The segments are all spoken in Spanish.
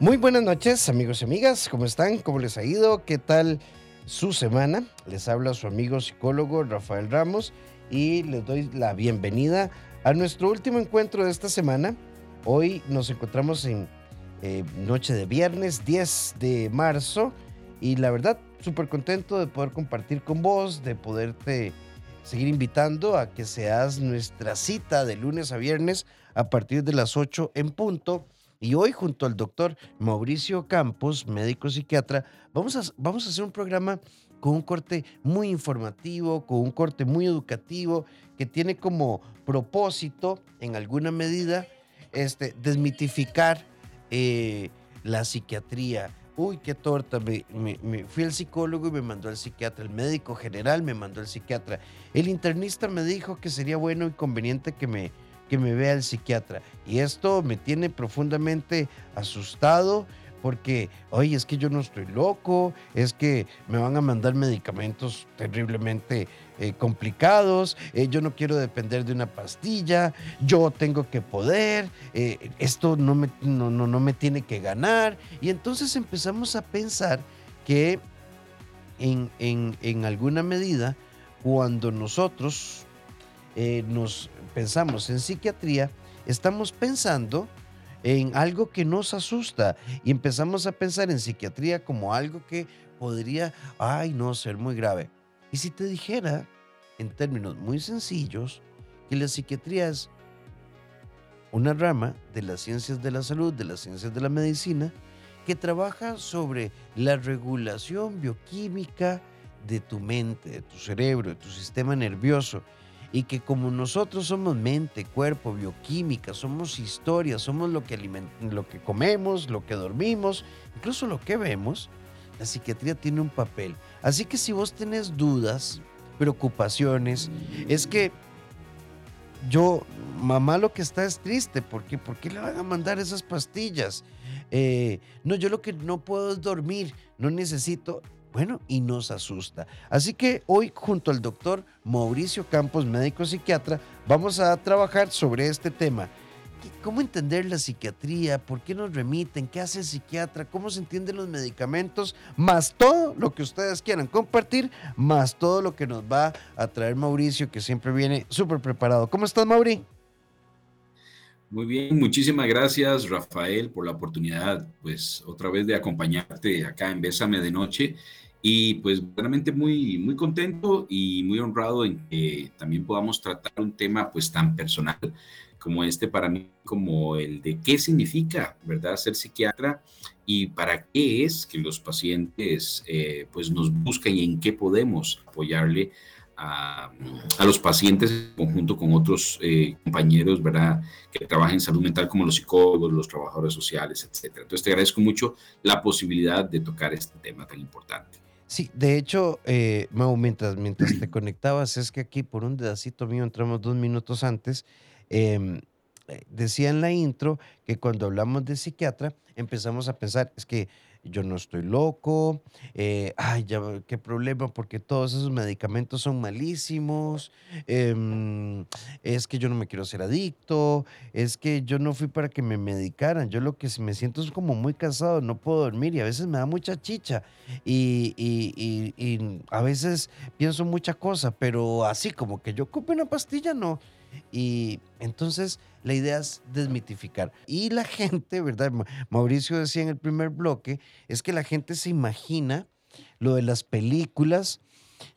Muy buenas noches, amigos y amigas. ¿Cómo están? ¿Cómo les ha ido? ¿Qué tal su semana? Les habla su amigo psicólogo Rafael Ramos y les doy la bienvenida a nuestro último encuentro de esta semana. Hoy nos encontramos en eh, noche de viernes 10 de marzo y la verdad súper contento de poder compartir con vos, de poderte seguir invitando a que seas nuestra cita de lunes a viernes a partir de las 8 en punto y hoy junto al doctor Mauricio Campos, médico psiquiatra, vamos a, vamos a hacer un programa con un corte muy informativo, con un corte muy educativo, que tiene como propósito, en alguna medida, este, desmitificar eh, la psiquiatría. Uy, qué torta. Me, me, fui al psicólogo y me mandó al psiquiatra. El médico general me mandó al psiquiatra. El internista me dijo que sería bueno y conveniente que me, que me vea el psiquiatra. Y esto me tiene profundamente asustado porque, oye, es que yo no estoy loco, es que me van a mandar medicamentos terriblemente eh, complicados, eh, yo no quiero depender de una pastilla, yo tengo que poder, eh, esto no me, no, no, no me tiene que ganar. Y entonces empezamos a pensar que en, en, en alguna medida, cuando nosotros nos pensamos en psiquiatría, estamos pensando en algo que nos asusta y empezamos a pensar en psiquiatría como algo que podría, ay, no, ser muy grave. Y si te dijera, en términos muy sencillos, que la psiquiatría es una rama de las ciencias de la salud, de las ciencias de la medicina, que trabaja sobre la regulación bioquímica de tu mente, de tu cerebro, de tu sistema nervioso y que como nosotros somos mente, cuerpo, bioquímica, somos historia, somos lo que, lo que comemos, lo que dormimos, incluso lo que vemos, la psiquiatría tiene un papel. Así que si vos tenés dudas, preocupaciones, es que yo, mamá lo que está es triste, porque ¿por qué le van a mandar esas pastillas? Eh, no, yo lo que no puedo es dormir, no necesito, bueno, y nos asusta. Así que hoy junto al doctor Mauricio Campos, médico psiquiatra, vamos a trabajar sobre este tema. ¿Cómo entender la psiquiatría? ¿Por qué nos remiten? ¿Qué hace el psiquiatra? ¿Cómo se entienden los medicamentos? Más todo lo que ustedes quieran compartir, más todo lo que nos va a traer Mauricio, que siempre viene súper preparado. ¿Cómo estás, Mauri? Muy bien, muchísimas gracias Rafael por la oportunidad, pues otra vez de acompañarte acá en Bésame de Noche y pues realmente muy, muy contento y muy honrado en que también podamos tratar un tema pues tan personal como este para mí, como el de qué significa, ¿verdad?, ser psiquiatra y para qué es que los pacientes eh, pues nos buscan y en qué podemos apoyarle a, los pacientes en conjunto con otros eh, compañeros, ¿verdad?, que trabajan en salud mental como los psicólogos, los trabajadores sociales, etcétera. Entonces te agradezco mucho la posibilidad de tocar este tema tan importante. Sí, de hecho, eh, Mau, mientras, mientras te conectabas, es que aquí por un pedacito mío entramos dos minutos antes. Em, eh, decía en la intro que cuando hablamos de psiquiatra empezamos a pensar, es que yo no estoy loco, eh, ay, ya, qué problema, porque todos esos medicamentos son malísimos, em, es que yo no me quiero ser adicto, es que yo no fui para que me medicaran, yo lo que me siento es como muy cansado, no puedo dormir y a veces me da mucha chicha y, y, y a veces pienso mucha cosa, pero así como que yo ocupe una pastilla, no. Y entonces la idea es desmitificar. Y la gente, ¿verdad? Mauricio decía en el primer bloque, es que la gente se imagina lo de las películas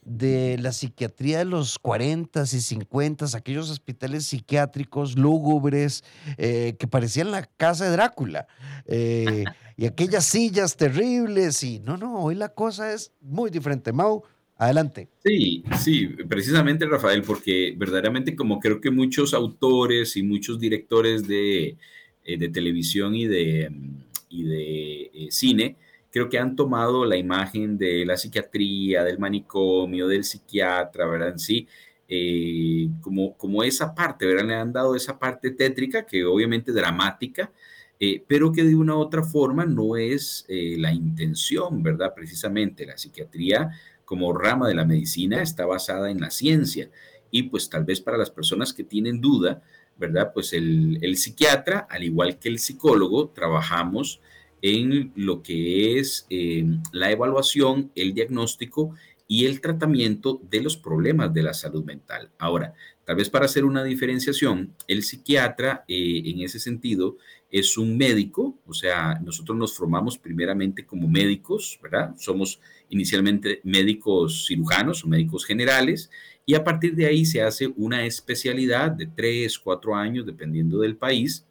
de la psiquiatría de los 40 y 50, aquellos hospitales psiquiátricos lúgubres eh, que parecían la casa de Drácula, eh, y aquellas sillas terribles, y no, no, hoy la cosa es muy diferente. Mau, Adelante. Sí, sí, precisamente Rafael, porque verdaderamente como creo que muchos autores y muchos directores de, eh, televisión y de, y de eh, cine, creo que han tomado la imagen de la psiquiatría, del manicomio, del psiquiatra, ¿verdad? Sí, eh, como, como esa parte, ¿verdad? Le han dado esa parte tétrica, que obviamente dramática, pero que de una u otra forma no es la intención, ¿verdad? Precisamente la psiquiatría como rama de la medicina está basada en la ciencia. Y pues tal vez para las personas que tienen duda, ¿verdad? Pues el, psiquiatra, al igual que el psicólogo, trabajamos en lo que es eh, la evaluación, el diagnóstico y el tratamiento de los problemas de la salud mental. Ahora, tal vez para hacer una diferenciación, el psiquiatra eh, en ese sentido es un médico, o sea, nosotros nos formamos primeramente como médicos, ¿verdad? Somos inicialmente médicos cirujanos o médicos generales y a partir de ahí se hace una especialidad de tres, cuatro años, dependiendo del país,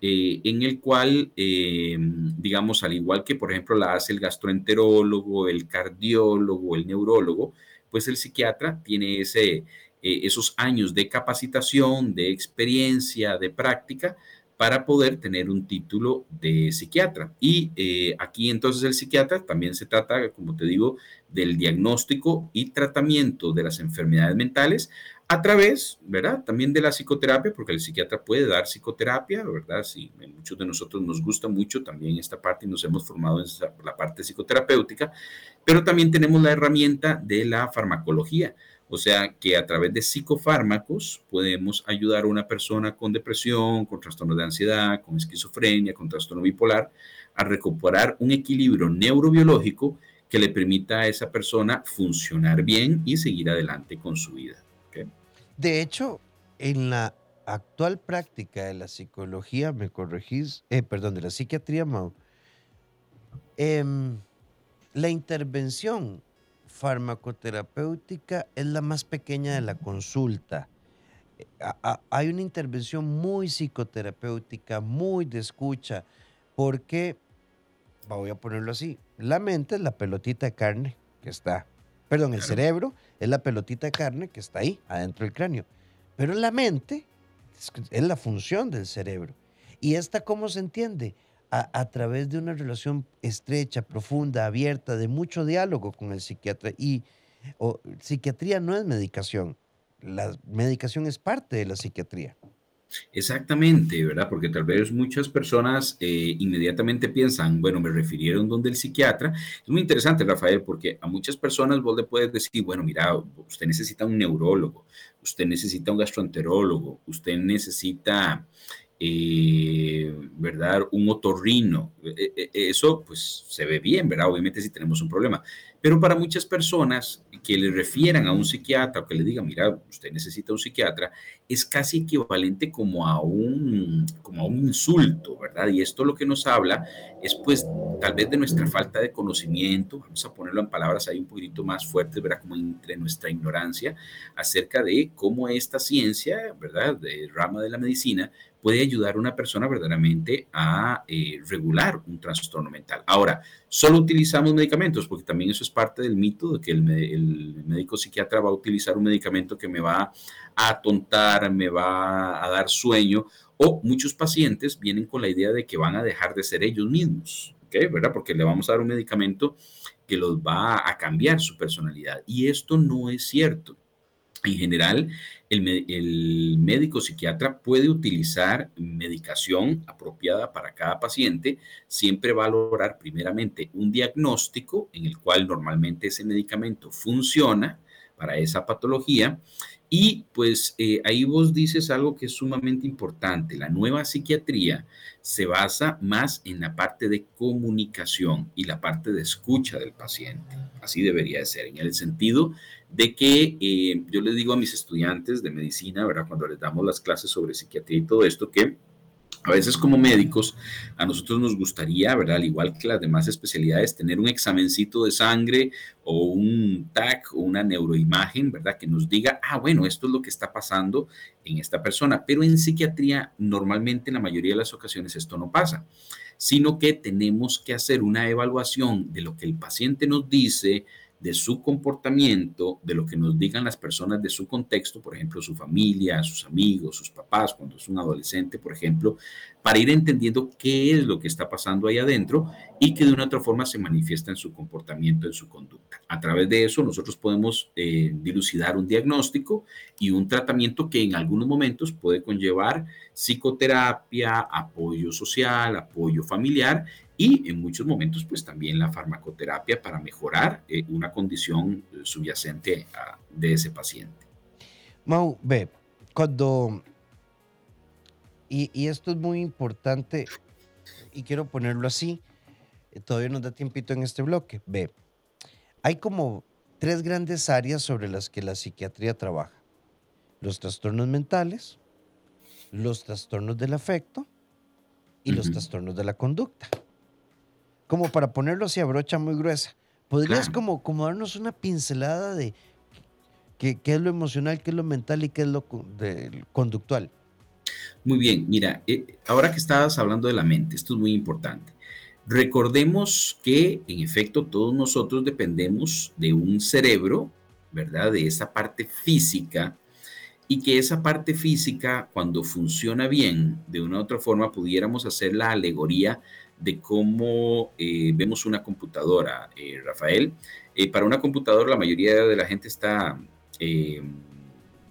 eh, en el cual, eh, digamos, al igual que por ejemplo la hace el gastroenterólogo, el cardiólogo, el neurólogo, pues el psiquiatra tiene ese, eh, esos años de capacitación, de experiencia, de práctica para poder tener un título de psiquiatra. Y aquí entonces el psiquiatra también se trata, como te digo, del diagnóstico y tratamiento de las enfermedades mentales, a través, ¿verdad? También de la psicoterapia, porque el psiquiatra puede dar psicoterapia, ¿verdad? Sí, muchos de nosotros nos gusta mucho también esta parte y nos hemos formado en la parte psicoterapéutica, pero también tenemos la herramienta de la farmacología, o sea que a través de psicofármacos podemos ayudar a una persona con depresión, con trastorno de ansiedad, con esquizofrenia, con trastorno bipolar, a recuperar un equilibrio neurobiológico que le permita a esa persona funcionar bien y seguir adelante con su vida. De hecho, en la actual práctica de la psicología, me corregís, eh, perdón, de la psiquiatría, em, la intervención farmacoterapéutica es la más pequeña de la consulta. Eh, hay una intervención muy psicoterapéutica, muy de escucha, porque, voy a ponerlo así, la mente es la pelotita de carne que está perdón, el cerebro es la pelotita de carne que está ahí, adentro del cráneo. Pero la mente es, la función del cerebro. ¿Y esta cómo se entiende? A, través de una relación estrecha, profunda, abierta, de mucho diálogo con el psiquiatra. Y psiquiatría no es medicación. La medicación es parte de la psiquiatría. Exactamente, ¿verdad? Porque tal vez muchas personas eh, inmediatamente piensan, bueno, me refirieron donde el psiquiatra. Es muy interesante, Rafael, porque a muchas personas vos le puedes decir, bueno, mira, usted necesita un neurólogo, usted necesita un gastroenterólogo, usted necesita, eh, ¿verdad? Un otorrino. E, e, e, eso, pues, se ve bien, ¿verdad? Obviamente si tenemos un problema. Pero para muchas personas que le refieran a un psiquiatra o que le digan, mira, usted necesita un psiquiatra, es casi equivalente como a un, como a un insulto, ¿verdad? Y esto lo que nos habla es pues tal vez de nuestra falta de conocimiento, vamos a ponerlo en palabras ahí un poquito más fuertes, ¿verdad? Como entre nuestra ignorancia acerca de cómo esta ciencia, ¿verdad? De rama de la medicina puede ayudar a una persona verdaderamente a eh, regular un trastorno mental. Ahora, solo utilizamos medicamentos, porque también eso es parte del mito de que el, médico psiquiatra va a utilizar un medicamento que me va a atontar, me va a dar sueño, o muchos pacientes vienen con la idea de que van a dejar de ser ellos mismos, ¿ok? ¿Verdad? Porque le vamos a dar un medicamento que los va a cambiar su personalidad. Y esto no es cierto. En general, el, médico psiquiatra puede utilizar medicación apropiada para cada paciente, siempre va a valorar primeramente un diagnóstico en el cual normalmente ese medicamento funciona para esa patología y pues eh, ahí vos dices algo que es sumamente importante. La nueva psiquiatría se basa más en la parte de comunicación y la parte de escucha del paciente. Así debería de ser, en el sentido de que eh, yo les digo a mis estudiantes de medicina, ¿verdad? Cuando les damos las clases sobre psiquiatría y todo esto, que a veces como médicos, a nosotros nos gustaría, ¿verdad? Al igual que las demás especialidades, tener un examencito de sangre o un TAC o una neuroimagen, ¿verdad? Que nos diga, ah, bueno, esto es lo que está pasando en esta persona. Pero en psiquiatría, normalmente en la mayoría de las ocasiones esto no pasa, sino que tenemos que hacer una evaluación de lo que el paciente nos dice, de su comportamiento, de lo que nos digan las personas de su contexto, por ejemplo, su familia, sus amigos, sus papás, cuando es un adolescente, por ejemplo, para ir entendiendo qué es lo que está pasando ahí adentro y que de una otra forma se manifiesta en su comportamiento, en su conducta. A través de eso nosotros podemos eh, dilucidar un diagnóstico y un tratamiento que en algunos momentos puede conllevar psicoterapia, apoyo social, apoyo familiar y en muchos momentos pues también la farmacoterapia para mejorar eh, una condición subyacente de ese paciente. Mau, ve, cuando, y, y, esto es muy importante y quiero ponerlo así, eh, todavía nos da tiempito en este bloque. Ve, hay como tres grandes áreas sobre las que la psiquiatría trabaja. Los trastornos mentales, los trastornos del afecto y los trastornos de la conducta. Como para ponerlo así a brocha muy gruesa. ¿Podrías como, como darnos una pincelada de qué, qué, es lo emocional, qué es lo mental y qué es lo conductual? Muy bien, mira, eh, ahora que estabas hablando de la mente, esto es muy importante. Recordemos que en efecto todos nosotros dependemos de un cerebro, ¿verdad? De esa parte física y que esa parte física, cuando funciona bien, de una u otra forma, pudiéramos hacer la alegoría de cómo eh, vemos una computadora, eh, Rafael. para una computadora la mayoría de la gente está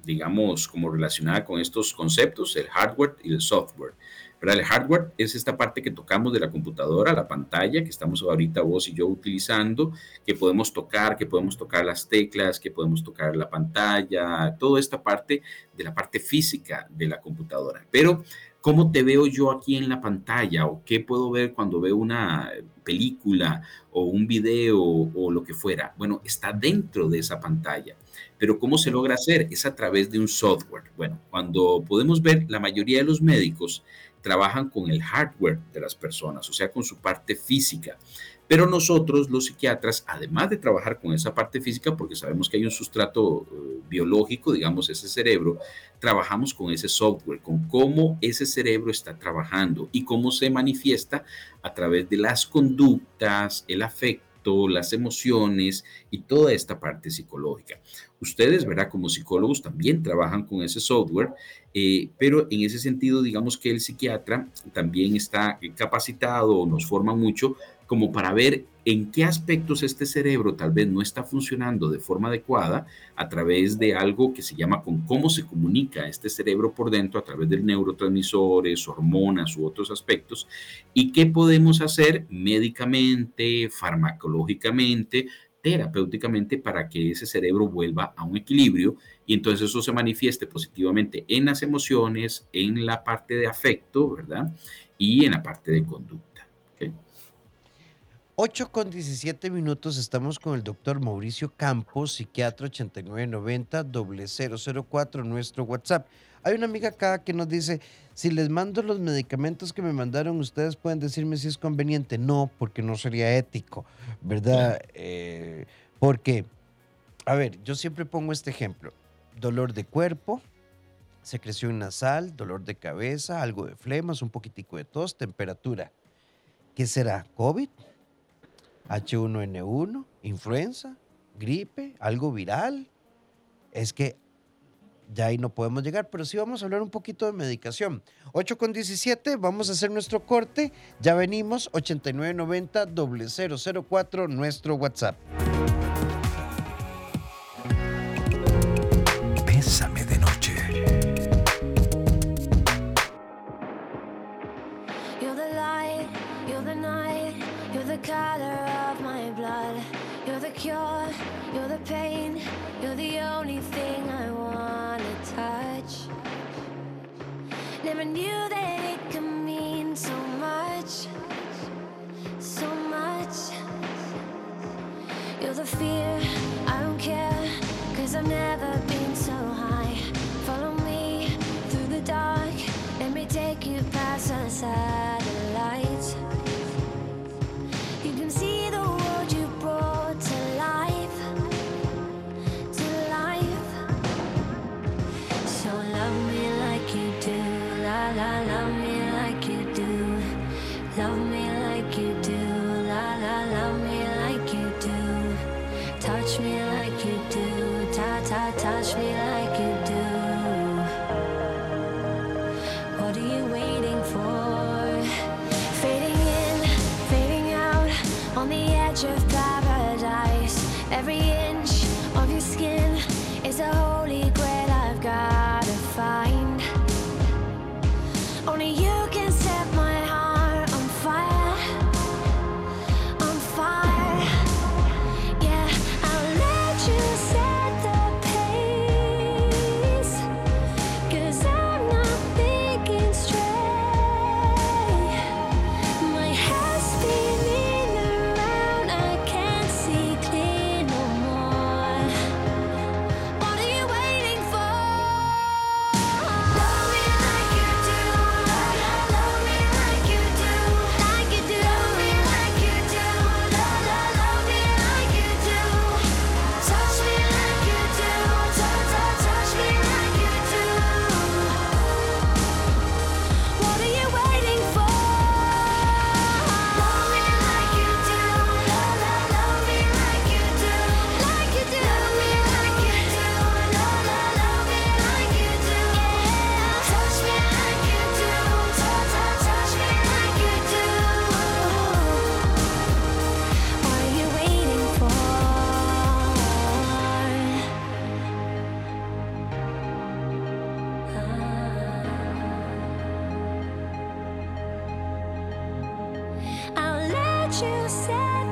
digamos, como relacionada con estos conceptos, el hardware y el software. pero El hardware es esta parte que tocamos de la computadora, la pantalla que estamos ahorita vos y yo utilizando, que podemos tocar, que podemos tocar las teclas, que podemos tocar la pantalla, toda esta parte de la parte física de la computadora. Pero ¿Cómo te veo yo aquí en la pantalla? ¿O qué puedo ver cuando veo una película o un video o lo que fuera? Bueno, está dentro de esa pantalla. Pero ¿cómo se logra hacer? Es a través de un software. Bueno, cuando podemos ver, la mayoría de los médicos trabajan con el hardware de las personas, o sea, con su parte física. Pero nosotros, los psiquiatras, además de trabajar con esa parte física, porque sabemos que hay un sustrato eh, biológico, digamos, ese cerebro, trabajamos con ese software, con cómo ese cerebro está trabajando y cómo se manifiesta a través de las conductas, el afecto las emociones y toda esta parte psicológica. Ustedes, ¿verdad? Como psicólogos también trabajan con ese software, eh, pero en ese sentido, digamos que el psiquiatra también está capacitado o nos forma mucho como para ver en qué aspectos este cerebro tal vez no está funcionando de forma adecuada a través de algo que se llama con cómo se comunica este cerebro por dentro a través de neurotransmisores, hormonas u otros aspectos y qué podemos hacer médicamente, farmacológicamente, terapéuticamente para que ese cerebro vuelva a un equilibrio y entonces eso se manifieste positivamente en las emociones, en la parte de afecto, ¿verdad? Y en la parte de conducta. 8 con 17 minutos estamos con el doctor Mauricio Campos, psiquiatra 8990 004, nuestro WhatsApp. Hay una amiga acá que nos dice, si les mando los medicamentos que me mandaron, ustedes pueden decirme si es conveniente. No, porque no sería ético, ¿verdad? Eh, porque, a ver, yo siempre pongo este ejemplo. Dolor de cuerpo, secreción nasal, dolor de cabeza, algo de flemas, un poquitico de tos, temperatura. ¿Qué será? ¿COVID? H1N1, influenza, gripe, algo viral. Es que ya ahí no podemos llegar, pero sí vamos a hablar un poquito de medicación. 8 con 17, vamos a hacer nuestro corte. Ya venimos, 8990 004, nuestro WhatsApp. Knew that it could mean so much, so much. You're the fear, you waiting for? Fading in, fading out, on the edge of paradise. Every you said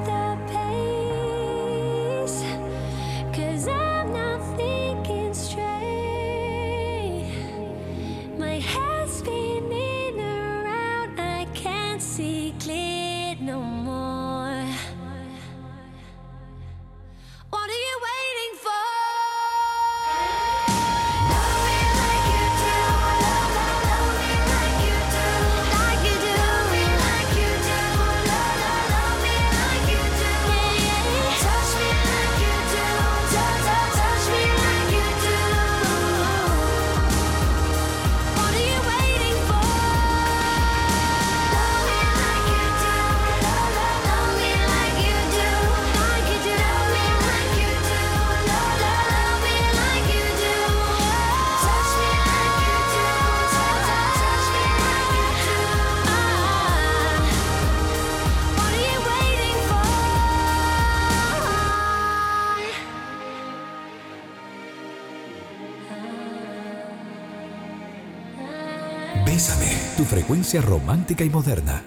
frecuencia romántica y moderna.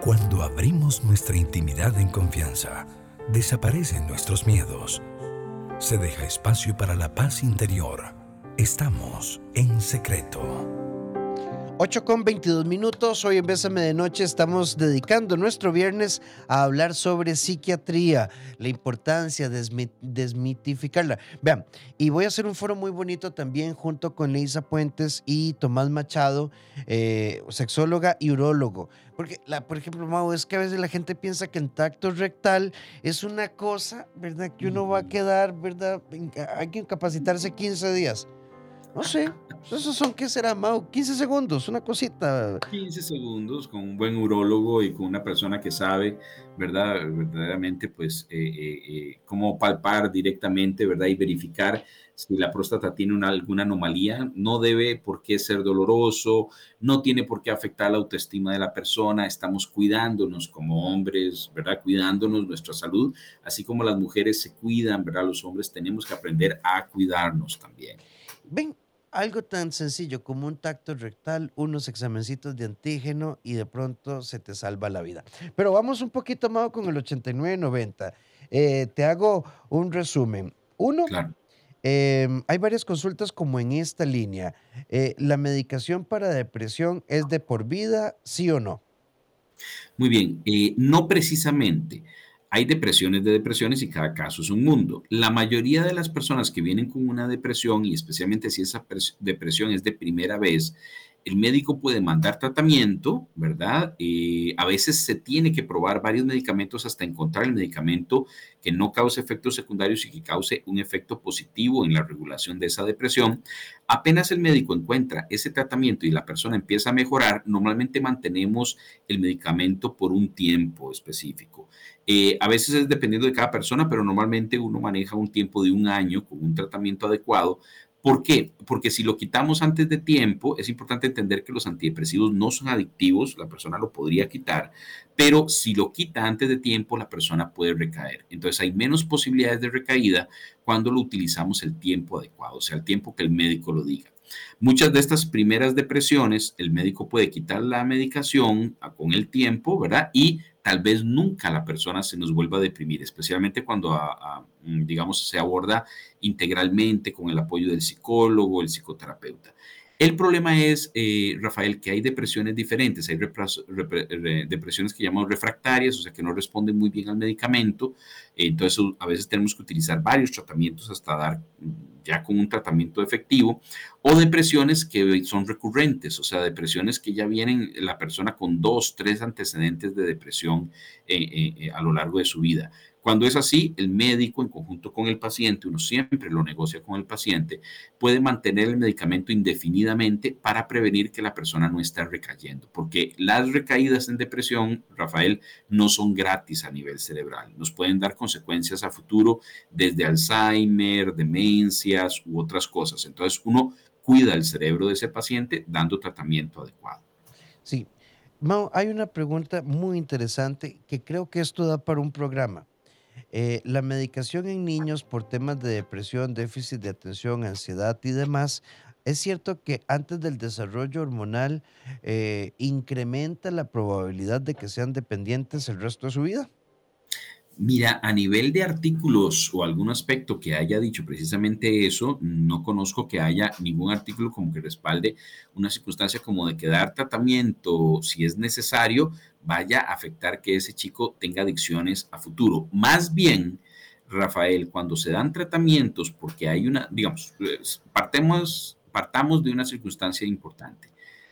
Cuando abrimos nuestra intimidad en confianza, desaparecen nuestros miedos. Se deja espacio para la paz interior. Estamos en secreto. 8 con 22 minutos, hoy en Bésame de Noche estamos dedicando nuestro viernes a hablar sobre psiquiatría, la importancia de desmi- desmitificarla. Vean, y voy a hacer un foro muy bonito también junto con Leisa Puentes y Tomás Machado, eh, sexóloga y urólogo. Porque, la, por ejemplo, Mau, es que a veces la gente piensa que en tacto rectal es una cosa, ¿verdad? Que uno va a quedar, ¿verdad? Hay que capacitarse 15 días. No sé, esos son, ¿qué será, Mau? 15 segundos, una cosita. 15 segundos con un buen urólogo y con una persona que sabe, ¿verdad? Verdaderamente, pues, eh, eh, eh, cómo palpar directamente, ¿verdad? Y verificar si la próstata tiene una- alguna anomalía. No debe por qué ser doloroso, no tiene por qué afectar la autoestima de la persona. Estamos cuidándonos como hombres, ¿verdad? Cuidándonos nuestra salud, así como las mujeres se cuidan, ¿verdad? Los hombres tenemos que aprender a cuidarnos también. Ven, algo tan sencillo como un tacto rectal, unos examencitos de antígeno y de pronto se te salva la vida. Pero vamos un poquito más con el 8990. Eh, te hago un resumen. Uno, Claro. em, hay varias consultas como en esta línea. Eh, ¿La medicación para depresión es de por vida, sí o no? Muy bien, eh, no precisamente. Hay depresiones de depresiones y cada caso es un mundo. La mayoría de las personas que vienen con una depresión, y especialmente si esa pres- depresión es de primera vez, el médico puede mandar tratamiento, ¿verdad? Eh, a veces se tiene que probar varios medicamentos hasta encontrar el medicamento que no cause efectos secundarios y que cause un efecto positivo en la regulación de esa depresión. Apenas el médico encuentra ese tratamiento y la persona empieza a mejorar, normalmente mantenemos el medicamento por un tiempo específico. Eh, a veces es dependiendo de cada persona, pero normalmente uno maneja un tiempo de un año con un tratamiento adecuado. ¿Por qué? Porque si lo quitamos antes de tiempo, es importante entender que los antidepresivos no son adictivos, la persona lo podría quitar, pero si lo quita antes de tiempo, la persona puede recaer. Entonces hay menos posibilidades de recaída cuando lo utilizamos el tiempo adecuado, o sea, el tiempo que el médico lo diga. Muchas de estas primeras depresiones, el médico puede quitar la medicación con el tiempo, ¿verdad? Y tal vez nunca la persona se nos vuelva a deprimir, especialmente cuando, a- mm, digamos, se aborda integralmente con el apoyo del psicólogo, el psicoterapeuta. El problema es, eh, Rafael, que hay depresiones diferentes. Hay depresiones que llamamos refractarias, o sea, que no responden muy bien al medicamento. Entonces, a veces tenemos que utilizar varios tratamientos hasta dar mm, ya con un tratamiento efectivo. O depresiones que son recurrentes, o sea, depresiones que ya vienen la persona con dos, tres antecedentes de depresión eh, eh, eh, a lo largo de su vida. Cuando es así, el médico en conjunto con el paciente, uno siempre lo negocia con el paciente, puede mantener el medicamento indefinidamente para prevenir que la persona no esté recayendo, porque las recaídas en depresión, Rafael, no son gratis a nivel cerebral, nos pueden dar consecuencias a futuro desde Alzheimer, demencias u otras cosas. Entonces, uno cuida el cerebro de ese paciente dando tratamiento adecuado. Sí. Mau, hay una pregunta muy interesante que creo que esto da para un programa. Eh, la medicación en niños por temas de depresión, déficit de atención, ansiedad y demás ¿Es cierto que antes del desarrollo hormonal eh, incrementa la probabilidad de que sean dependientes el resto de su vida? Mira, a nivel de artículos o algún aspecto que haya dicho precisamente eso, no conozco que haya ningún artículo como que respalde una circunstancia como de que dar tratamiento, si es necesario, vaya a afectar que ese chico tenga adicciones a futuro. Más bien, Rafael, cuando se dan tratamientos porque hay una, digamos, partemos, partamos de una circunstancia importante.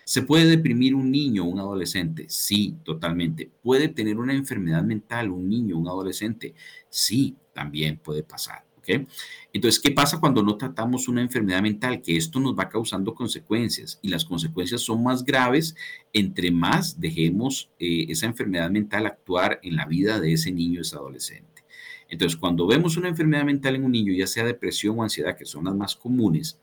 ¿Se puede deprimir un niño o un adolescente? Sí, totalmente. ¿Puede tener una enfermedad mental un niño o un adolescente? Sí, también puede pasar. ¿ok? Entonces, ¿qué pasa cuando no tratamos una enfermedad mental? Que esto nos va causando consecuencias y las consecuencias son más graves entre más dejemos eh, esa enfermedad mental actuar en la vida de ese niño o ese adolescente. Entonces, cuando vemos una enfermedad mental en un niño, ya sea depresión o ansiedad, que son las más comunes,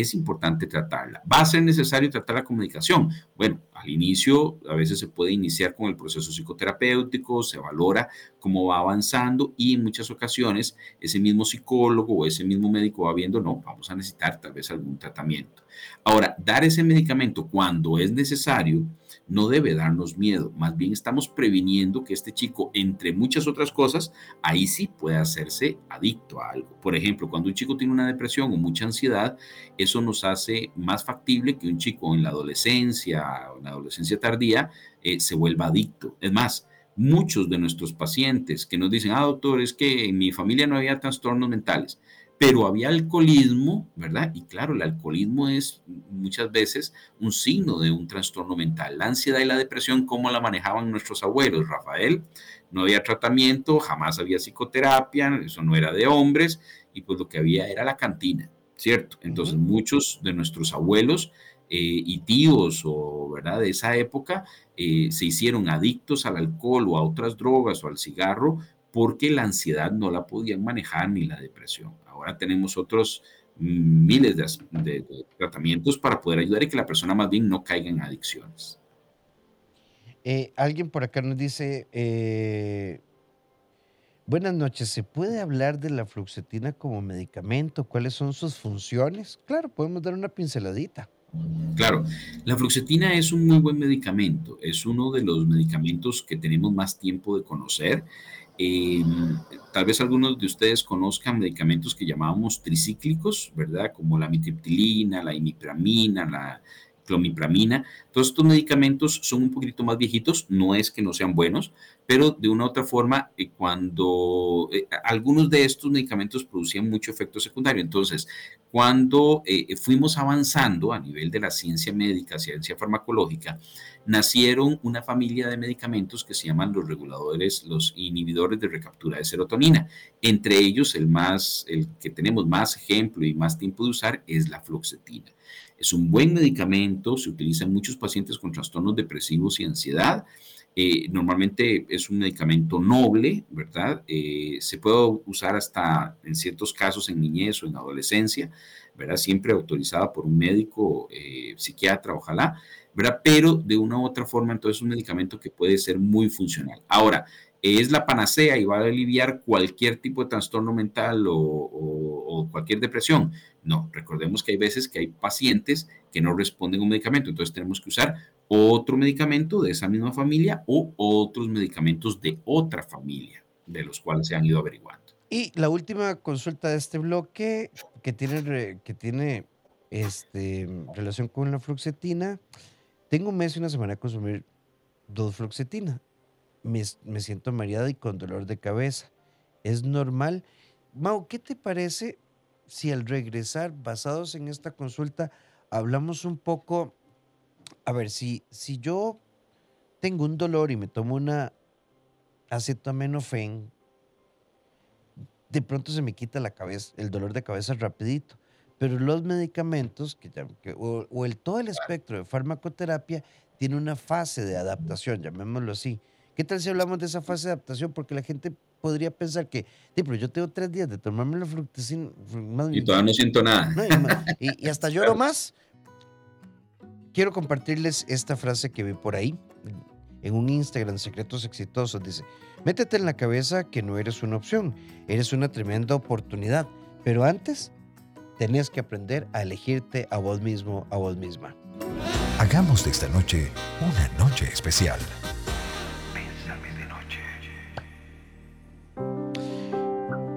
es importante tratarla. ¿Va a ser necesario tratar la comunicación? Bueno, al inicio a veces se puede iniciar con el proceso psicoterapéutico, se valora cómo va avanzando y en muchas ocasiones ese mismo psicólogo o ese mismo médico va viendo, no, vamos a necesitar tal vez algún tratamiento. Ahora, dar ese medicamento cuando es necesario no debe darnos miedo, más bien estamos previniendo que este chico, entre muchas otras cosas, ahí sí puede hacerse adicto a algo. Por ejemplo, cuando un chico tiene una depresión o mucha ansiedad, eso nos hace más factible que un chico en la adolescencia o en la adolescencia tardía eh, se vuelva adicto. Es más, muchos de nuestros pacientes que nos dicen, ah, doctor, es que en mi familia no había trastornos mentales pero había alcoholismo, ¿verdad? Y claro, el alcoholismo es muchas veces un signo de un trastorno mental. La ansiedad y la depresión, ¿cómo la manejaban nuestros abuelos? Rafael, no había tratamiento, jamás había psicoterapia, eso no era de hombres, y pues lo que había era la cantina, ¿cierto? Entonces muchos de nuestros abuelos eh, y tíos o, ¿verdad? De esa época eh, se hicieron adictos al alcohol o a otras drogas o al cigarro porque la ansiedad no la podían manejar ni la depresión. Ahora tenemos otros miles de, tratamientos para poder ayudar y que la persona más bien no caiga en adicciones. Eh, alguien por acá nos dice, eh, buenas noches, ¿se puede hablar de la fluoxetina como medicamento? ¿Cuáles son sus funciones? Claro, podemos dar una pinceladita. Claro, la fluoxetina es un muy buen medicamento, es uno de los medicamentos que tenemos más tiempo de conocer eh, tal vez algunos de ustedes conozcan medicamentos que llamábamos tricíclicos, ¿verdad? Como la mitriptilina, la imipramina, la clomipramina. Todos estos medicamentos son un poquito más viejitos, no es que no sean buenos, pero de una u otra forma, eh, cuando eh, algunos de estos medicamentos producían mucho efecto secundario. Entonces, cuando fuimos avanzando a nivel de la ciencia médica, ciencia farmacológica, nacieron una familia de medicamentos que se llaman los reguladores, los inhibidores de recaptura de serotonina. Entre ellos, el más, el que tenemos más ejemplo y más tiempo de usar es la fluoxetina. Es un buen medicamento, se utiliza en muchos pacientes con trastornos depresivos y ansiedad. Eh, normalmente es un medicamento noble, ¿verdad? Eh, se puede usar hasta en ciertos casos en niñez o en adolescencia, ¿verdad? Siempre autorizada por un médico, eh, psiquiatra, ojalá. Pero de una u otra forma, entonces es un medicamento que puede ser muy funcional. Ahora, ¿es la panacea y va a aliviar cualquier tipo de trastorno mental o, cualquier depresión? No, recordemos que hay veces que hay pacientes que no responden a un medicamento, entonces tenemos que usar otro medicamento de esa misma familia o otros medicamentos de otra familia, de los cuales se han ido averiguando. Y la última consulta de este bloque que tiene, que tiene este, relación con la fluoxetina tengo un mes y una semana de consumir dos fluoxetina. Me, me siento mareada y con dolor de cabeza. ¿Es normal? Mau, ¿qué te parece si al regresar, basados en esta consulta, hablamos un poco, a ver, si, si yo tengo un dolor y me tomo una acetaminofén, de pronto se me quita la cabeza, el dolor de cabeza rapidito. Pero los medicamentos que, o, el, todo el espectro de farmacoterapia tiene una fase de adaptación, llamémoslo así. ¿Qué tal si hablamos de esa fase de adaptación? Porque la gente podría pensar que, pero yo tengo tres días de tomarme la fructosina. Y todavía no siento nada. y, y, hasta lloro más. Quiero compartirles esta frase que vi por ahí, en un Instagram, Secretos Exitosos. Dice, métete en la cabeza que no eres una opción, eres una tremenda oportunidad. Pero antes, tenés que aprender a elegirte a vos mismo, a vos misma. Hagamos de esta noche una noche especial.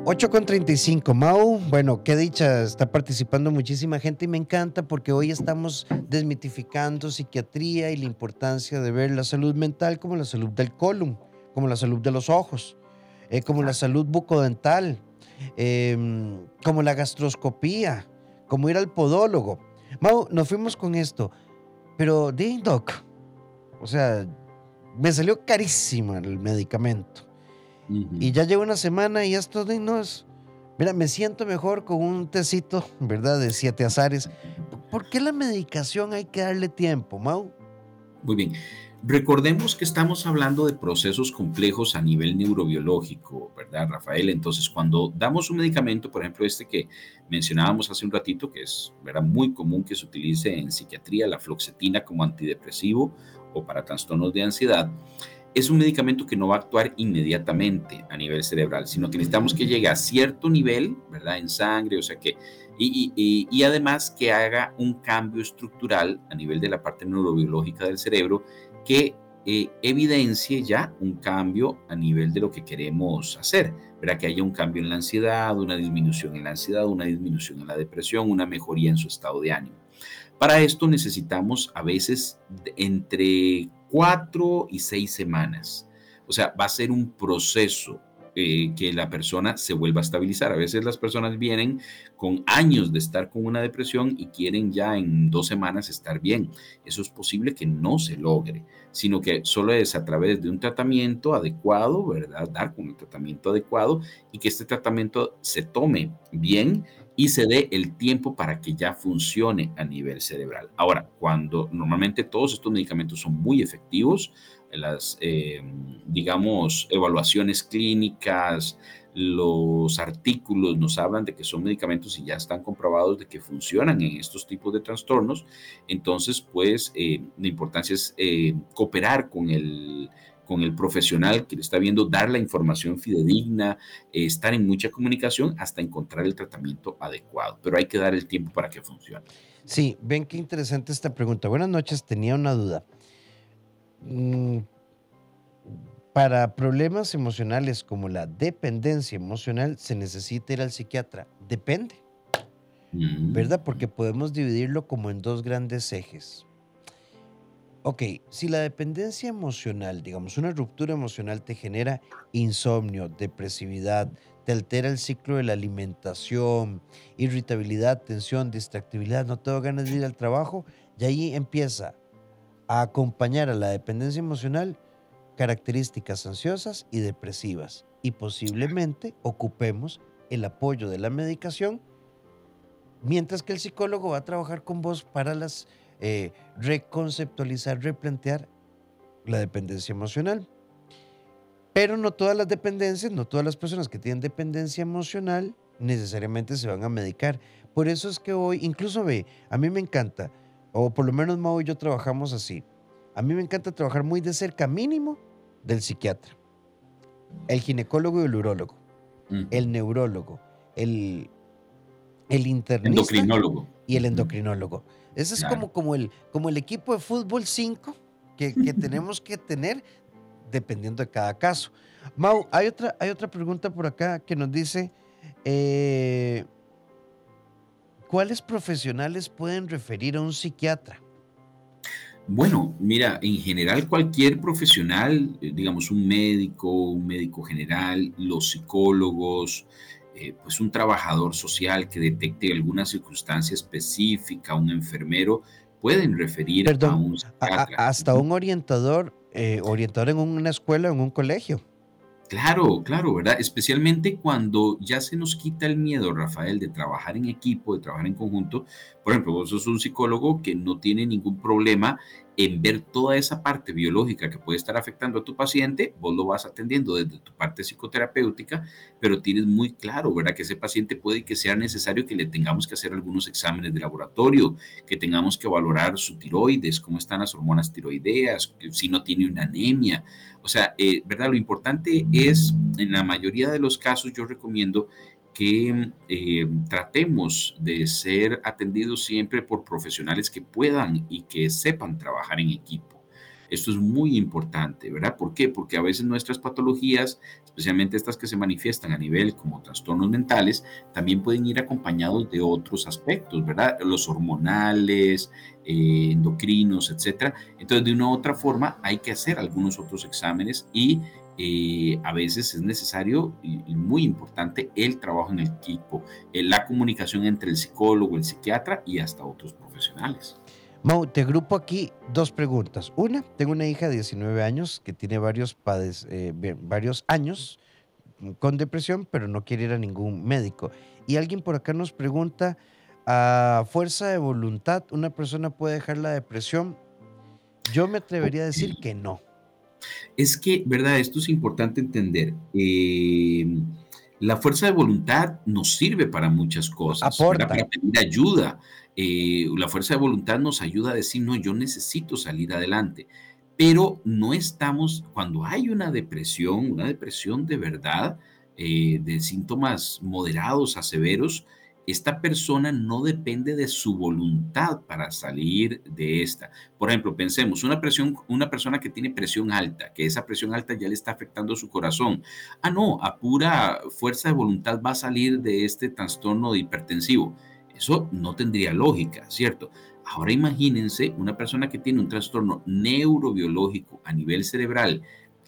8 con 35, Mau. Bueno, qué dicha, está participando muchísima gente y me encanta porque hoy estamos desmitificando psiquiatría y la importancia de ver la salud mental como la salud del colon, como la salud de los ojos, eh, como la salud bucodental, em, como la gastroscopía, como ir al podólogo. Mau, nos fuimos con esto, pero Ding Doc, o sea, me salió carísimo el medicamento. Y ya llevo una semana y esto no es. Mira, me siento mejor con un tecito, ¿verdad? De siete azares. ¿Por qué la medicación hay que darle tiempo, Mau? Muy bien. Recordemos que estamos hablando de procesos complejos a nivel neurobiológico, ¿verdad, Rafael? Entonces, cuando damos un medicamento, por ejemplo, este que mencionábamos hace un ratito, que es ¿verdad? muy común que se utilice en psiquiatría, la floxetina como antidepresivo o para trastornos de ansiedad, es un medicamento que no va a actuar inmediatamente a nivel cerebral, sino que necesitamos que llegue a cierto nivel, ¿verdad? En sangre, o sea que, y, y, además que haga un cambio estructural a nivel de la parte neurobiológica del cerebro que eh, evidencie ya un cambio a nivel de lo que queremos hacer, ¿verdad? Que haya un cambio en la ansiedad, una disminución en la ansiedad, una disminución en la depresión, una mejoría en su estado de ánimo. Para esto necesitamos a veces entre cuatro y seis semanas. O sea, va a ser un proceso eh, que la persona se vuelva a estabilizar. A veces las personas vienen con años de estar con una depresión y quieren ya en dos semanas estar bien. Eso es posible que no se logre, sino que solo es a través de un tratamiento adecuado, ¿verdad? Dar con el tratamiento adecuado y que este tratamiento se tome bien y se dé el tiempo para que ya funcione a nivel cerebral. Ahora, cuando normalmente todos estos medicamentos son muy efectivos, las, eh, digamos, evaluaciones clínicas, los artículos nos hablan de que son medicamentos y ya están comprobados de que funcionan en estos tipos de trastornos. Entonces, pues, eh, la importancia es eh, cooperar con el con el profesional que le está viendo, dar la información fidedigna, eh, estar en mucha comunicación hasta encontrar el tratamiento adecuado. Pero hay que dar el tiempo para que funcione. Sí, ven qué interesante esta pregunta. Buenas noches, tenía una duda. Mm, para problemas emocionales como la dependencia emocional, ¿se necesita ir al psiquiatra? Depende, Mm. ¿verdad? Porque podemos dividirlo como en dos grandes ejes. Ok, si la dependencia emocional, digamos, una ruptura emocional te genera insomnio, depresividad, te altera el ciclo de la alimentación, irritabilidad, tensión, distractibilidad, no tengo ganas de ir al trabajo, y ahí empieza a acompañar a la dependencia emocional características ansiosas y depresivas. Y posiblemente ocupemos el apoyo de la medicación, mientras que el psicólogo va a trabajar con vos para las eh, reconceptualizar, replantear la dependencia emocional. Pero no todas las dependencias, no todas las personas que tienen dependencia emocional necesariamente se van a medicar. Por eso es que hoy, incluso ve, a mí me encanta, o por lo menos Mau y yo trabajamos así. A mí me encanta trabajar muy de cerca, mínimo, del psiquiatra, el ginecólogo y el urólogo, Mm. el neurólogo, el, el internista Endocrinólogo. y el endocrinólogo. Ese es Claro. como, como, el, como el equipo de fútbol 5 que, que tenemos que tener dependiendo de cada caso. Mau, hay otra, hay otra pregunta por acá que nos dice, eh, ¿cuáles profesionales pueden referir a un psiquiatra? Bueno, mira, en general cualquier profesional, eh, digamos un médico, un médico general, los psicólogos, eh, pues un trabajador social que detecte alguna circunstancia específica, un enfermero, pueden referir a Perdón, un A- a- psiquiatra. hasta un orientador, eh, orientador en una escuela, en un colegio. Claro, claro, ¿verdad? Especialmente cuando ya se nos quita el miedo, Rafael, de trabajar en equipo, de trabajar en conjunto. Por ejemplo, vos sos un psicólogo que no tiene ningún problema en ver toda esa parte biológica que puede estar afectando a tu paciente, vos lo vas atendiendo desde tu parte psicoterapéutica, pero tienes muy claro, ¿verdad? Que ese paciente puede que sea necesario que le tengamos que hacer algunos exámenes de laboratorio, que tengamos que valorar su tiroides, cómo están las hormonas tiroideas, si no tiene una anemia. O sea, eh, ¿verdad? Lo importante es, en la mayoría de los casos, yo recomiendo que eh, tratemos de ser atendidos siempre por profesionales que puedan y que sepan trabajar en equipo. Esto es muy importante, ¿verdad? ¿Por qué? Porque a veces nuestras patologías, especialmente estas que se manifiestan a nivel como trastornos mentales, también pueden ir acompañados de otros aspectos, ¿verdad? Los hormonales, eh, endocrinos, etcétera. Entonces, de una u otra forma, hay que hacer algunos otros exámenes y eh, a veces es necesario y, muy importante el trabajo en el equipo, eh, la comunicación entre el psicólogo, el psiquiatra y hasta otros profesionales. Mau, te agrupo aquí dos preguntas. Una, tengo una hija de 19 años que tiene varios, eh, varios años con depresión, pero no quiere ir a ningún médico. Y alguien por acá nos pregunta, ¿a fuerza de voluntad una persona puede dejar la depresión? Yo me atrevería a decir que no. Es que, ¿verdad? Esto es importante entender. Eh, la fuerza de voluntad nos sirve para muchas cosas. Aporta. Para pedir ayuda. Eh, la fuerza de voluntad nos ayuda a decir, no, yo necesito salir adelante. Pero no estamos, cuando hay una depresión, una depresión de verdad, eh, de síntomas moderados a severos, esta persona no depende de su voluntad para salir de esta. Por ejemplo, pensemos, una, presión, una persona que tiene presión alta, que esa presión alta ya le está afectando su corazón. Ah, no, a pura fuerza de voluntad va a salir de este trastorno hipertensivo. Eso no tendría lógica, ¿cierto? Ahora imagínense una persona que tiene un trastorno neurobiológico a nivel cerebral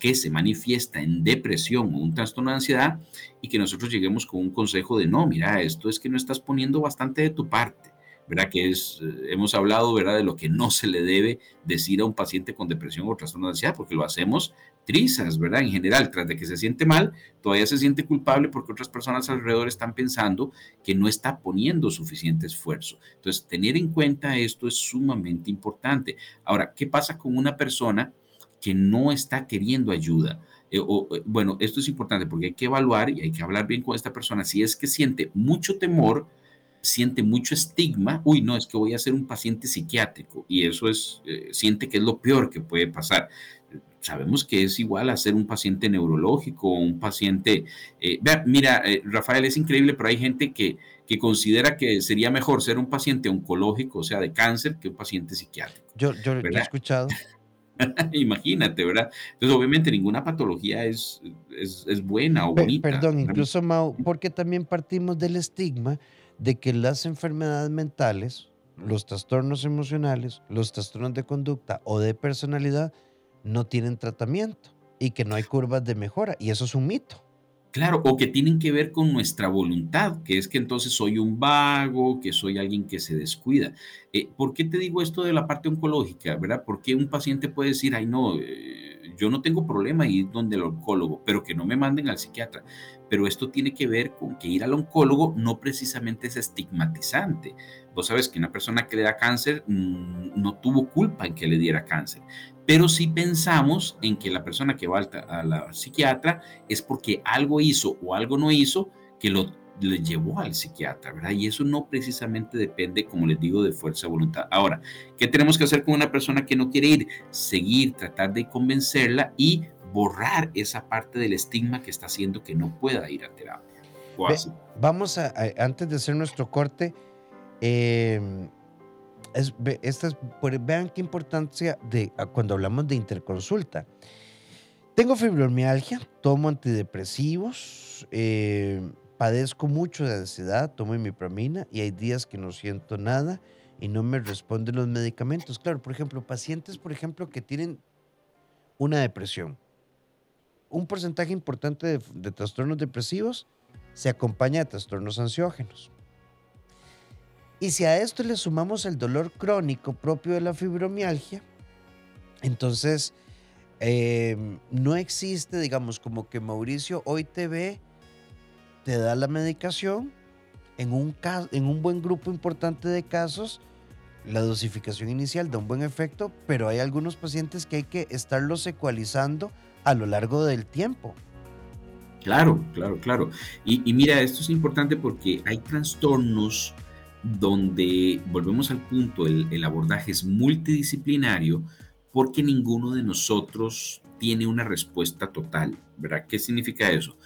que se manifiesta en depresión o un trastorno de ansiedad y que nosotros lleguemos con un consejo de no, mira, esto es que no estás poniendo bastante de tu parte. ¿verdad? Que es, eh, hemos hablado, ¿verdad? De lo que no se le debe decir a un paciente con depresión o trastorno de ansiedad, porque lo hacemos trizas, ¿verdad? En general, tras de que se siente mal, todavía se siente culpable porque otras personas alrededor están pensando que no está poniendo suficiente esfuerzo. Entonces, tener en cuenta esto es sumamente importante. Ahora, ¿qué pasa con una persona que no está queriendo ayuda? Eh, o, eh, bueno, esto es importante porque hay que evaluar y hay que hablar bien con esta persona. Si es que siente mucho temor, siente mucho estigma, uy, no, es que voy a ser un paciente psiquiátrico y eso es, eh, siente que es lo peor que puede pasar. Sabemos que es igual a ser un paciente neurológico, un paciente... Eh, mira, eh, Rafael, es increíble, pero hay gente que, que considera que sería mejor ser un paciente oncológico, o sea, de cáncer, que un paciente psiquiátrico. Yo, yo, he escuchado. Imagínate, ¿verdad? Entonces, obviamente, ninguna patología es, es, es buena o bonita. Perdón, incluso, Mau, porque también partimos del estigma de que las enfermedades mentales, los trastornos emocionales, los trastornos de conducta o de personalidad no tienen tratamiento y que no hay curvas de mejora. Y eso es un mito. Claro, o que tienen que ver con nuestra voluntad, que es que entonces soy un vago, que soy alguien que se descuida. Eh, ¿Por qué te digo esto de la parte oncológica, verdad? Porque un paciente puede decir, ay, no, eh, yo no tengo problema ir donde el oncólogo, pero que no me manden al psiquiatra pero esto tiene que ver con que ir al oncólogo no precisamente es estigmatizante. Vos sabes que una persona que le da cáncer mm, no tuvo culpa en que le diera cáncer, pero si pensamos en que la persona que va a la psiquiatra es porque algo hizo o algo no hizo que lo le llevó al psiquiatra, ¿verdad? Y eso no precisamente depende, como les digo, de fuerza de voluntad. Ahora, ¿qué tenemos que hacer con una persona que no quiere ir? Seguir, tratar de convencerla y borrar esa parte del estigma que está haciendo que no pueda ir a terapia. vamos a, antes de hacer nuestro corte, em, vean qué importancia de cuando hablamos de interconsulta. Tengo fibromialgia, tomo antidepresivos, em, padezco mucho de ansiedad, tomo imipramina y hay días que no siento nada y no me responden los medicamentos. Claro, por ejemplo, pacientes, por ejemplo, que tienen una depresión un porcentaje importante de, trastornos depresivos se acompaña de trastornos ansiógenos. Y si a esto le sumamos el dolor crónico propio de la fibromialgia, entonces em, no existe, digamos, como que Mauricio hoy te ve, te da la medicación, en un, en un buen grupo importante de casos, la dosificación inicial da un buen efecto, pero hay algunos pacientes que hay que estarlos ecualizando a lo largo del tiempo. Claro, claro, claro. Y, mira, esto es importante porque hay trastornos donde, volvemos al punto, el, abordaje es multidisciplinario porque ninguno de nosotros tiene una respuesta total, ¿verdad? ¿Qué significa eso?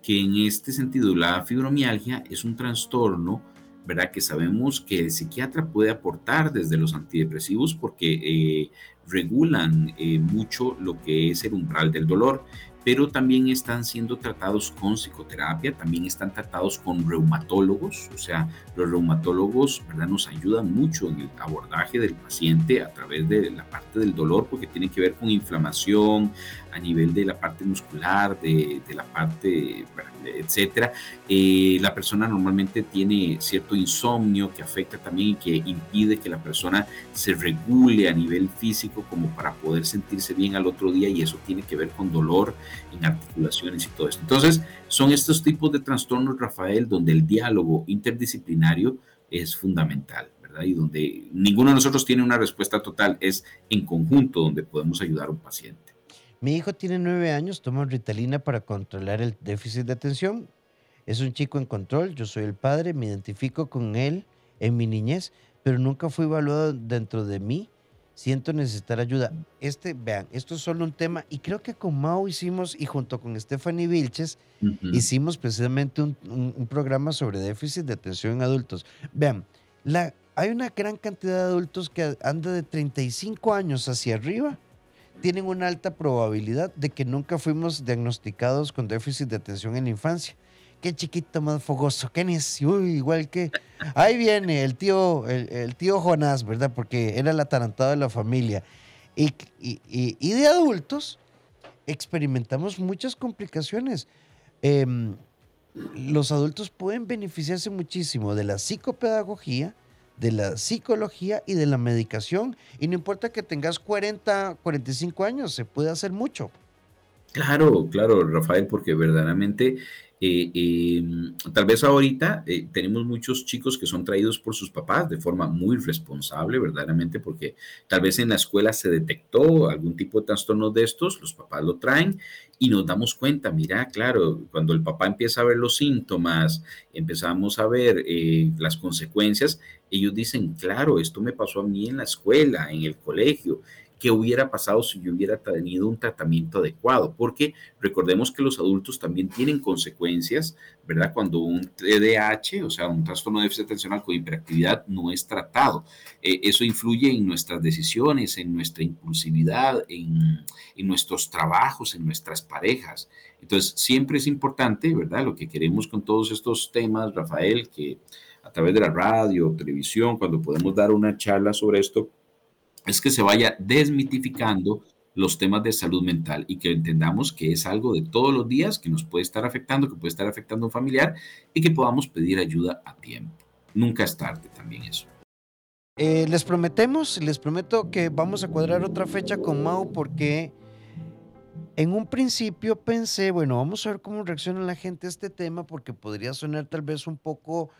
que en este sentido la fibromialgia es un trastorno ¿verdad? Que sabemos que el psiquiatra puede aportar desde los antidepresivos porque eh, regulan eh, mucho lo que es el umbral del dolor pero también están siendo tratados con psicoterapia, también están tratados con reumatólogos, o sea, los reumatólogos ¿verdad? nos ayudan mucho en el abordaje del paciente a través de la parte del dolor, porque tiene que ver con inflamación a nivel de la parte muscular, de, la parte, etcétera. Eh, la persona normalmente tiene cierto insomnio que afecta también y que impide que la persona se regule a nivel físico como para poder sentirse bien al otro día y eso tiene que ver con dolor en articulaciones y todo eso. Entonces, son estos tipos de trastornos, Rafael, donde el diálogo interdisciplinario es fundamental, ¿verdad? Y donde ninguno de nosotros tiene una respuesta total, es en conjunto donde podemos ayudar a un paciente. Mi hijo tiene nueve años, toma Ritalina para controlar el déficit de atención. Es un chico en control, yo soy el padre, me identifico con él en mi niñez, pero nunca fui evaluado dentro de mí siento necesitar ayuda. Este, vean, esto es solo un tema, y creo que con Mao hicimos, y junto con Stephanie Vilches, hicimos precisamente un, programa sobre déficit de atención en adultos. Vean, la, hay una gran cantidad de adultos que anda de 35 años hacia arriba, tienen una alta probabilidad de que nunca fuimos diagnosticados con déficit de atención en la infancia qué chiquito más fogoso, qué necio, igual que... Ahí viene el tío, el, tío Jonás, ¿verdad? Porque era el atarantado de la familia. Y, y, de adultos experimentamos muchas complicaciones. Em, los adultos pueden beneficiarse muchísimo de la psicopedagogía, de la psicología y de la medicación. Y no importa que tengas 40, 45 años, se puede hacer mucho. Claro, claro, Rafael, porque verdaderamente eh, em, tal vez ahorita eh, tenemos muchos chicos que son traídos por sus papás de forma muy responsable, verdaderamente, porque tal vez en la escuela se detectó algún tipo de trastorno de estos, los papás lo traen y nos damos cuenta, mira, claro, cuando el papá empieza a ver los síntomas, empezamos a ver eh, las consecuencias, ellos dicen, claro, esto me pasó a mí en la escuela, en el colegio, qué hubiera pasado si yo hubiera tenido un tratamiento adecuado, porque recordemos que los adultos también tienen consecuencias, ¿verdad? Cuando un TDAH, o sea, un trastorno de déficit atencional con hiperactividad, no es tratado. Eh, eso influye en nuestras decisiones, en nuestra impulsividad, en, en nuestros trabajos, en nuestras parejas. Entonces, siempre es importante, ¿verdad? Lo que queremos con todos estos temas, Rafael, que a través de la radio, televisión, cuando podemos dar una charla sobre esto, es que se vaya desmitificando los temas de salud mental y que entendamos que es algo de todos los días que nos puede estar afectando, que puede estar afectando a un familiar y que podamos pedir ayuda a tiempo. Nunca es tarde también eso. Eh, les prometemos, les prometo que vamos a cuadrar otra fecha con Mau porque en un principio pensé, bueno, vamos a ver cómo reacciona la gente a este tema porque podría sonar tal vez un poco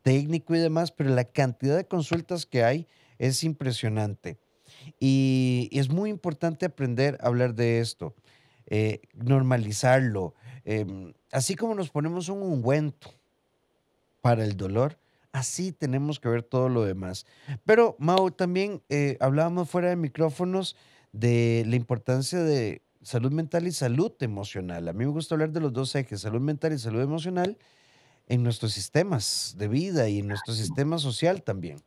técnico y demás, pero la cantidad de consultas que hay es impresionante. Y, es muy importante aprender a hablar de esto, eh, normalizarlo. Em, así como nos ponemos un ungüento para el dolor, así tenemos que ver todo lo demás. Pero, Mau, también eh, hablábamos fuera de micrófonos de la importancia de salud mental y salud emocional. A mí me gusta hablar de los dos ejes, salud mental y salud emocional, en nuestros sistemas de vida y en nuestro sistema social también.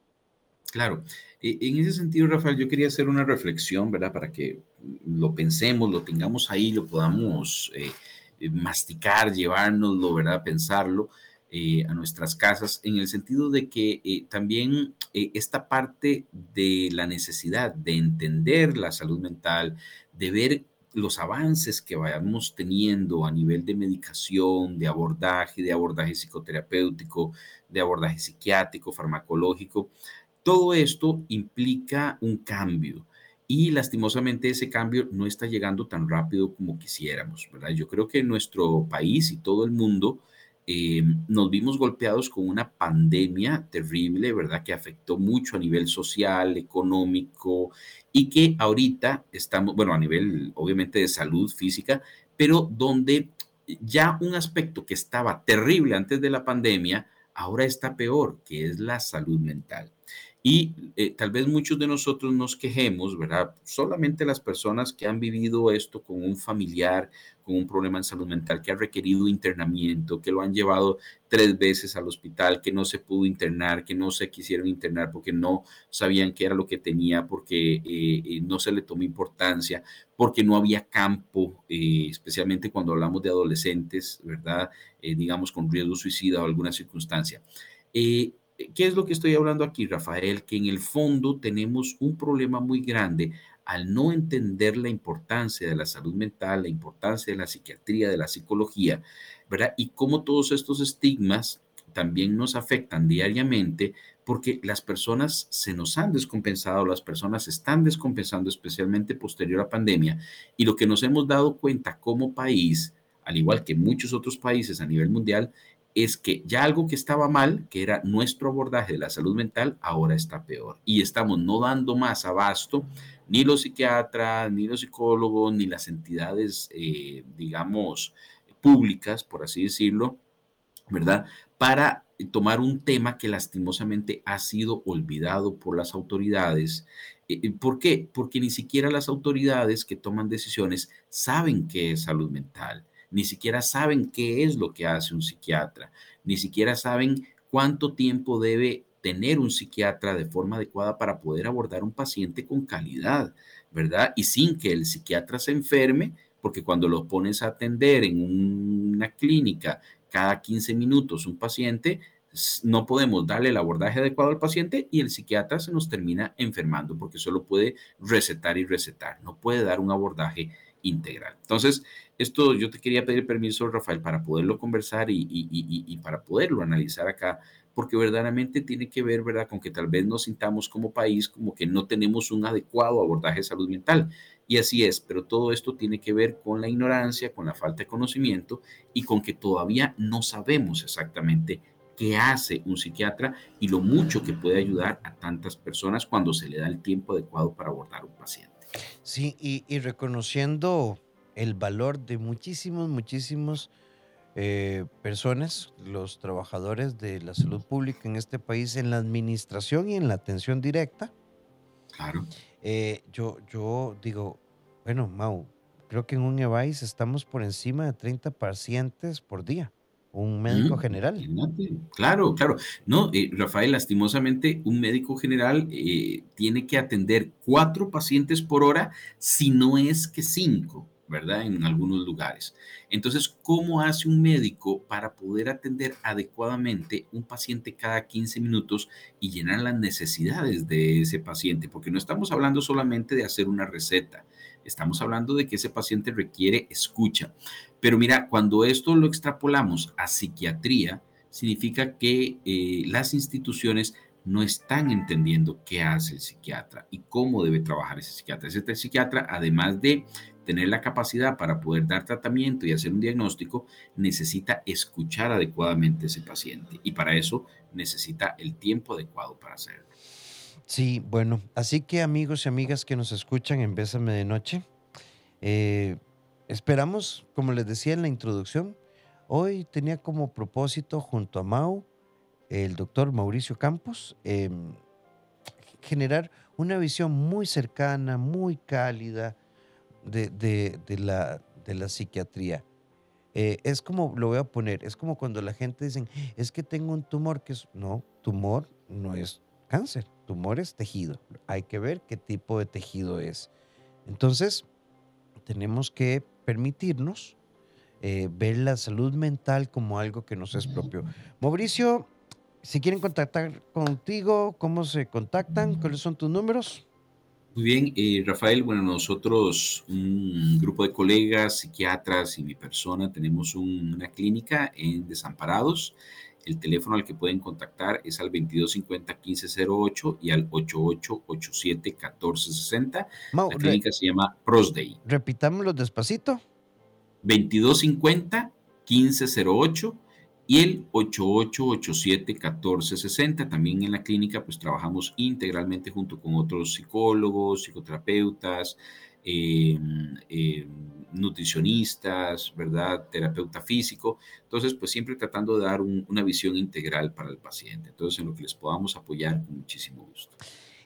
Claro, e, en ese sentido, Rafael, yo quería hacer una reflexión, ¿verdad? Para que lo pensemos, lo tengamos ahí, lo podamos eh, eh, masticar, llevárnoslo, ¿verdad? Pensarlo eh, a nuestras casas, en el sentido de que también esta parte de la necesidad de entender la salud mental, de ver los avances que vayamos teniendo a nivel de medicación, de abordaje, de abordaje psicoterapéutico, de abordaje psiquiátrico, farmacológico, todo esto implica un cambio y lastimosamente ese cambio no está llegando tan rápido como quisiéramos, ¿verdad? Yo creo que nuestro país y todo el mundo eh, nos vimos golpeados con una pandemia terrible, ¿verdad? Que afectó mucho a nivel social, económico y que ahorita estamos, bueno, a nivel obviamente de salud física, pero donde ya un aspecto que estaba terrible antes de la pandemia, ahora está peor, que es la salud mental. Y eh, tal vez muchos de nosotros nos quejemos, ¿verdad? Solamente las personas que han vivido esto con un familiar, con un problema en salud mental, que ha requerido internamiento, que lo han llevado tres veces al hospital, que no se pudo internar, que no se quisieron internar porque no sabían qué era lo que tenía, porque eh, eh, no se le tomó importancia, porque no había campo, especialmente cuando hablamos de adolescentes, ¿verdad? digamos, con riesgo suicida o alguna circunstancia. ¿Qué es lo que estoy hablando aquí, Rafael? Que en el fondo tenemos un problema muy grande al no entender la importancia de la salud mental, la importancia de la psiquiatría, de la psicología, ¿verdad? Y cómo todos estos estigmas también nos afectan diariamente porque las personas se nos han descompensado, las personas están descompensando, especialmente posterior a pandemia. Y lo que nos hemos dado cuenta como país, al igual que muchos otros países a nivel mundial, es que ya algo que estaba mal, que era nuestro abordaje de la salud mental, ahora está peor. Y estamos no dando más abasto, ni los psiquiatras, ni los psicólogos, ni las entidades, eh, digamos, públicas, por así decirlo, ¿verdad? Para tomar un tema que lastimosamente ha sido olvidado por las autoridades. Eh, eh, ¿Por qué? Porque ni siquiera las autoridades que toman decisiones saben qué es salud mental ni siquiera saben qué es lo que hace un psiquiatra, ni siquiera saben cuánto tiempo debe tener un psiquiatra de forma adecuada para poder abordar un paciente con calidad, ¿verdad? Y sin que el psiquiatra se enferme, porque cuando lo pones a atender en una clínica cada 15 minutos un paciente, no podemos darle el abordaje adecuado al paciente y el psiquiatra se nos termina enfermando porque solo puede recetar y recetar, no puede dar un abordaje integral. Entonces, esto yo te quería pedir permiso, Rafael, para poderlo conversar y, para poderlo analizar acá, porque verdaderamente tiene que ver, ¿verdad?, con que tal vez nos sintamos como país como que no tenemos un adecuado abordaje de salud mental. Y así es, pero todo esto tiene que ver con la ignorancia, con la falta de conocimiento y con que todavía no sabemos exactamente qué hace un psiquiatra y lo mucho que puede ayudar a tantas personas cuando se le da el tiempo adecuado para abordar un paciente. Sí, y, reconociendo el valor de muchísimos, muchísimos eh, personas, los trabajadores de la salud pública en este país, en la administración y en la atención directa. Claro. Eh, yo, yo digo, bueno, Mau, creo que en un EVAIS estamos por encima de 30 pacientes por día un médico mm, general. Claro, claro. No, eh, Rafael, lastimosamente, un médico general eh, tiene que atender cuatro pacientes por hora, si no es que cinco, ¿verdad? En algunos lugares. Entonces, ¿cómo hace un médico para poder atender adecuadamente un paciente cada 15 minutos y llenar las necesidades de ese paciente? Porque no estamos hablando solamente de hacer una receta, estamos hablando de que ese paciente requiere escucha. Pero mira, cuando esto lo extrapolamos a psiquiatría, significa que eh, las instituciones no están entendiendo qué hace el psiquiatra y cómo debe trabajar ese psiquiatra. Ese psiquiatra, además de tener la capacidad para poder dar tratamiento y hacer un diagnóstico, necesita escuchar adecuadamente a ese paciente y para eso necesita el tiempo adecuado para hacerlo. Sí, bueno, así que amigos y amigas que nos escuchan en de Noche, eh, Esperamos, como les decía en la introducción, hoy tenía como propósito junto a Mau, el doctor Mauricio Campos, em, generar una visión muy cercana, muy cálida de, la, de la, psiquiatría. Eh, es como, lo voy a poner, es como cuando la gente dice, es que tengo un tumor que es, no, tumor no es cáncer, tumor es tejido. Hay que ver qué tipo de tejido es. Entonces, tenemos que permitirnos eh, ver la salud mental como algo que nos es propio. Mauricio, si quieren contactar contigo, ¿cómo se contactan? ¿Cuáles son tus números? Muy bien, eh, Rafael, bueno, nosotros, un grupo de colegas, psiquiatras y mi persona, tenemos una clínica en Desamparados. El teléfono al que pueden contactar es al 2250-1508 y al 8887-1460. La clínica se llama Prosday. Repitámoslo despacito. 2250-1508 y el 8887-1460. También en la clínica pues trabajamos integralmente junto con otros psicólogos, psicoterapeutas, eh, eh, nutricionistas, ¿verdad? Terapeuta físico. Entonces, pues siempre tratando de dar un- una visión integral para el paciente. Entonces, en lo que les podamos apoyar con muchísimo gusto.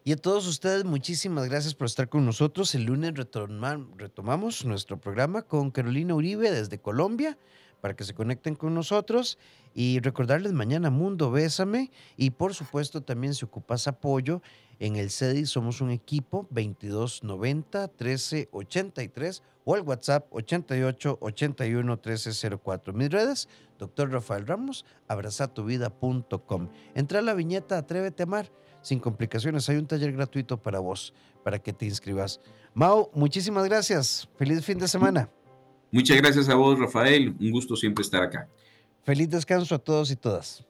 Y a todos ustedes, muchísimas gracias por estar con nosotros. El lunes retoma- retomamos nuestro programa con Carolina Uribe desde Colombia para que se conecten con nosotros y recordarles mañana Mundo Bésame y por supuesto también si ocupas apoyo en el CEDI somos un equipo 2290 1383 o al WhatsApp 88 81 1304. Mis redes, doctor Rafael Ramos, abrazatuvida.com. Entra a la viñeta Atrévete a Amar sin complicaciones. Hay un taller gratuito para vos, para que te inscribas. Mau, muchísimas gracias. Feliz fin de semana. Muchas gracias a vos, Rafael. Un gusto siempre estar acá. Feliz descanso a todos y todas.